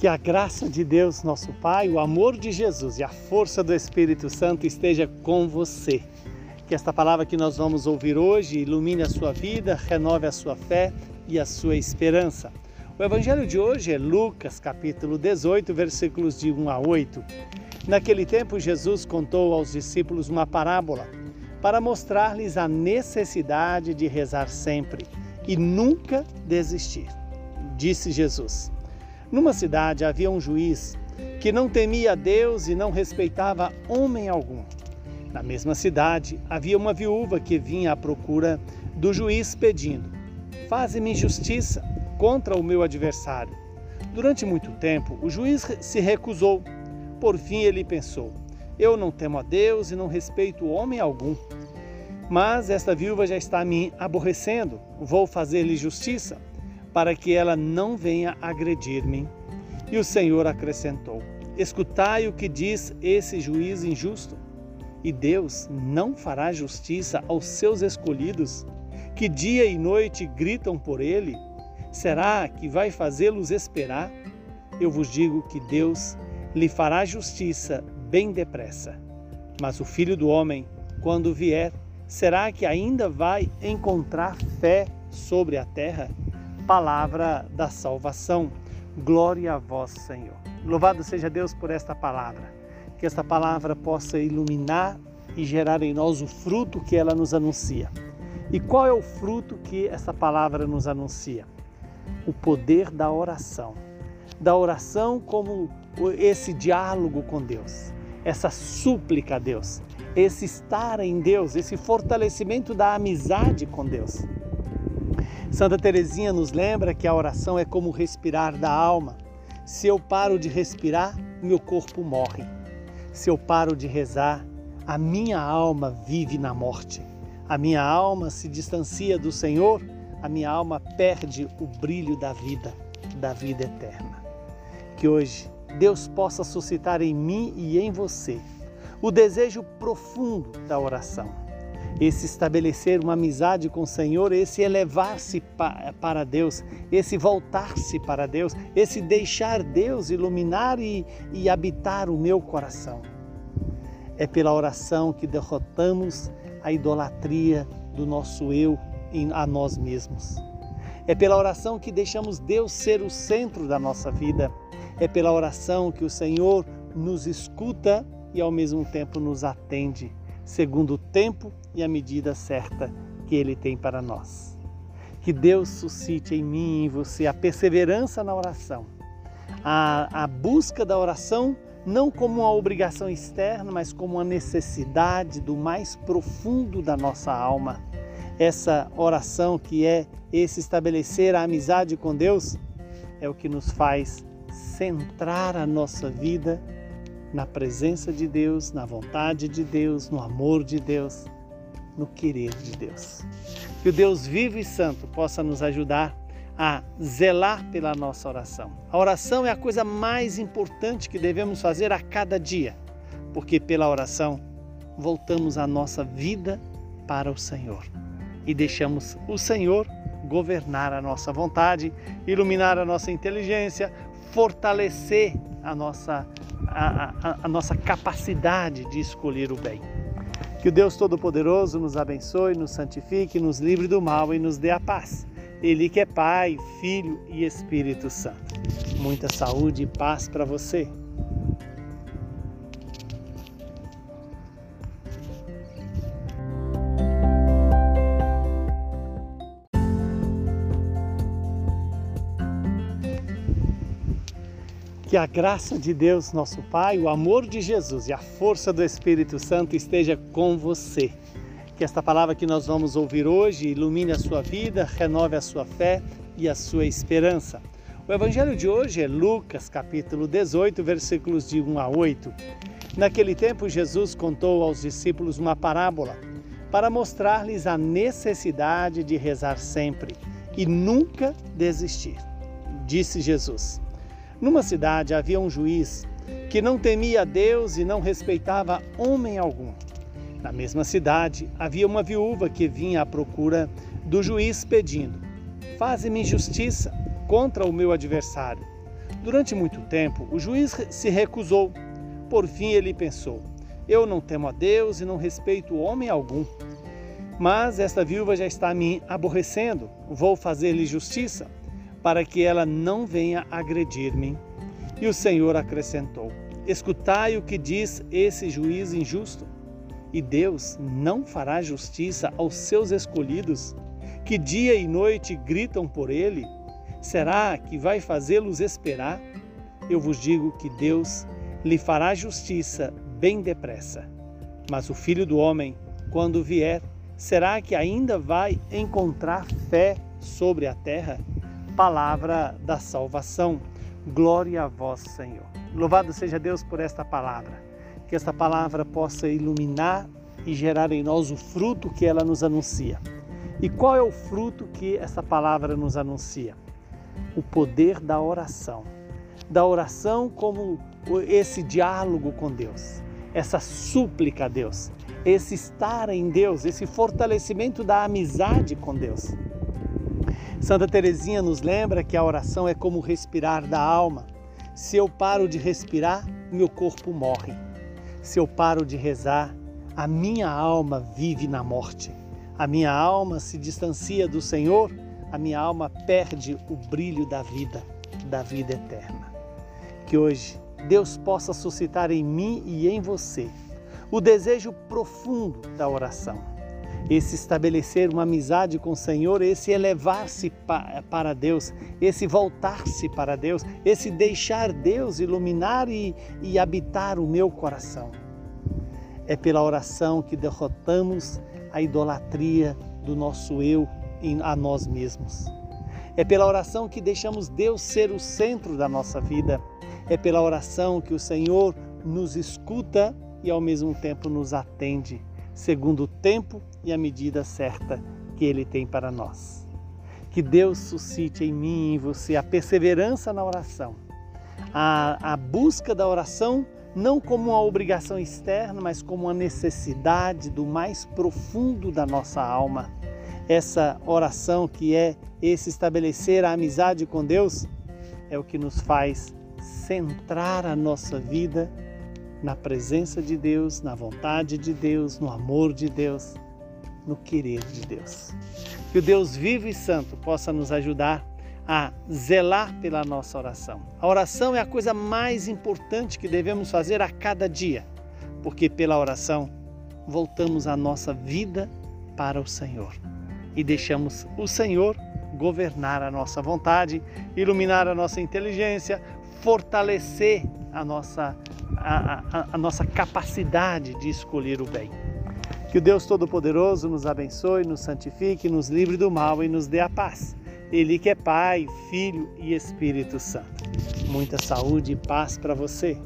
Que a graça de Deus, nosso Pai, o amor de Jesus e a força do Espírito Santo esteja com você. Que esta palavra que nós vamos ouvir hoje ilumine a sua vida, renove a sua fé e a sua esperança. O evangelho de hoje é Lucas, capítulo 18, versículos de 1 a 8. Naquele tempo, Jesus contou aos discípulos uma parábola para mostrar-lhes a necessidade de rezar sempre e nunca desistir. Disse Jesus: numa cidade havia um juiz que não temia Deus e não respeitava homem algum. Na mesma cidade havia uma viúva que vinha à procura do juiz pedindo: Faze-me justiça contra o meu adversário. Durante muito tempo, o juiz se recusou. Por fim, ele pensou: Eu não temo a Deus e não respeito homem algum. Mas esta viúva já está me aborrecendo. Vou fazer-lhe justiça para que ela não venha agredir-me. E o Senhor acrescentou: Escutai o que diz esse juiz injusto. E Deus não fará justiça aos seus escolhidos, que dia e noite gritam por ele? Será que vai fazê-los esperar? Eu vos digo que Deus lhe fará justiça bem depressa. Mas o filho do homem, quando vier, será que ainda vai encontrar fé sobre a terra? Palavra da salvação. Glória a vós, Senhor. Louvado seja Deus por esta palavra. Que esta palavra possa iluminar e gerar em nós o fruto que ela nos anuncia. E qual é o fruto que essa palavra nos anuncia? O poder da oração. Da oração como esse diálogo com Deus, essa súplica a Deus, esse estar em Deus, esse fortalecimento da amizade com Deus. Santa Teresinha nos lembra que a oração é como respirar da alma. Se eu paro de respirar, meu corpo morre. Se eu paro de rezar, a minha alma vive na morte. A minha alma se distancia do Senhor, a minha alma perde o brilho da vida, da vida eterna. Que hoje Deus possa suscitar em mim e em você o desejo profundo da oração esse estabelecer uma amizade com o Senhor, esse elevar-se para Deus, esse voltar-se para Deus, esse deixar Deus iluminar e, e habitar o meu coração. É pela oração que derrotamos a idolatria do nosso eu a nós mesmos. É pela oração que deixamos Deus ser o centro da nossa vida. É pela oração que o Senhor nos escuta e ao mesmo tempo nos atende segundo o tempo e a medida certa que Ele tem para nós. Que Deus suscite em mim e em você a perseverança na oração, a, a busca da oração não como uma obrigação externa, mas como uma necessidade do mais profundo da nossa alma. Essa oração que é esse estabelecer a amizade com Deus é o que nos faz centrar a nossa vida na presença de Deus, na vontade de Deus, no amor de Deus, no querer de Deus. Que o Deus vivo e santo possa nos ajudar a zelar pela nossa oração. A oração é a coisa mais importante que devemos fazer a cada dia, porque pela oração voltamos a nossa vida para o Senhor e deixamos o Senhor governar a nossa vontade, iluminar a nossa inteligência, fortalecer a nossa a, a, nossa capacidade de escolher o bem. Que o Deus Todo-Poderoso nos abençoe, nos santifique, nos livre do mal e nos dê a paz. Ele que é Pai, Filho e Espírito Santo. Muita saúde e paz para você. Que a graça de Deus, nosso Pai, o amor de Jesus e a força do Espírito Santo esteja com você. Que esta palavra que nós vamos ouvir hoje ilumine a sua vida, renove a sua fé e a sua esperança. O evangelho de hoje é Lucas, capítulo 18, versículos de 1 a 8. Naquele tempo, Jesus contou aos discípulos uma parábola para mostrar-lhes a necessidade de rezar sempre e nunca desistir. Disse Jesus: numa cidade havia um juiz que não temia Deus e não respeitava homem algum. Na mesma cidade havia uma viúva que vinha à procura do juiz pedindo: Faze-me justiça contra o meu adversário. Durante muito tempo, o juiz se recusou. Por fim, ele pensou: Eu não temo a Deus e não respeito homem algum. Mas esta viúva já está me aborrecendo. Vou fazer-lhe justiça, para que ela não venha agredir-me. E o Senhor acrescentou: Escutai o que diz esse juiz injusto. E Deus não fará justiça aos seus escolhidos, que dia e noite gritam por ele? Será que vai fazê-los esperar? Eu vos digo que Deus lhe fará justiça bem depressa. Mas o filho do homem, quando vier, será que ainda vai encontrar fé sobre a terra? Palavra da salvação. Glória a vós, Senhor. Louvado seja Deus por esta palavra. Que esta palavra possa iluminar e gerar em nós o fruto que ela nos anuncia. E qual é o fruto que essa palavra nos anuncia? O poder da oração. Da oração como esse diálogo com Deus, essa súplica a Deus, esse estar em Deus, esse fortalecimento da amizade com Deus. Santa Teresinha nos lembra que a oração é como respirar da alma. Se eu paro de respirar, meu corpo morre. Se eu paro de rezar, a minha alma vive na morte. A minha alma se distancia do Senhor, a minha alma perde o brilho da vida, da vida eterna. Que hoje Deus possa suscitar em mim e em você o desejo profundo da oração. Esse estabelecer uma amizade com o Senhor, esse elevar-se para Deus, esse voltar-se para Deus, esse deixar Deus iluminar e, e habitar o meu coração. É pela oração que derrotamos a idolatria do nosso eu a nós mesmos. É pela oração que deixamos Deus ser o centro da nossa vida. É pela oração que o Senhor nos escuta e ao mesmo tempo nos atende, segundo o tempo e a medida certa que Ele tem para nós. Que Deus suscite em mim e em você a perseverança na oração, a, a busca da oração não como uma obrigação externa, mas como uma necessidade do mais profundo da nossa alma. Essa oração que é esse estabelecer a amizade com Deus é o que nos faz centrar a nossa vida na presença de Deus, na vontade de Deus, no amor de Deus, no querer de Deus. Que o Deus vivo e santo possa nos ajudar a zelar pela nossa oração. A oração é a coisa mais importante que devemos fazer a cada dia, porque pela oração voltamos a nossa vida para o Senhor e deixamos o Senhor governar a nossa vontade, iluminar a nossa inteligência, fortalecer a nossa, a, a, nossa capacidade de escolher o bem. Que o Deus Todo-Poderoso nos abençoe, nos santifique, nos livre do mal e nos dê a paz. Ele que é Pai, Filho e Espírito Santo. Muita saúde e paz para você.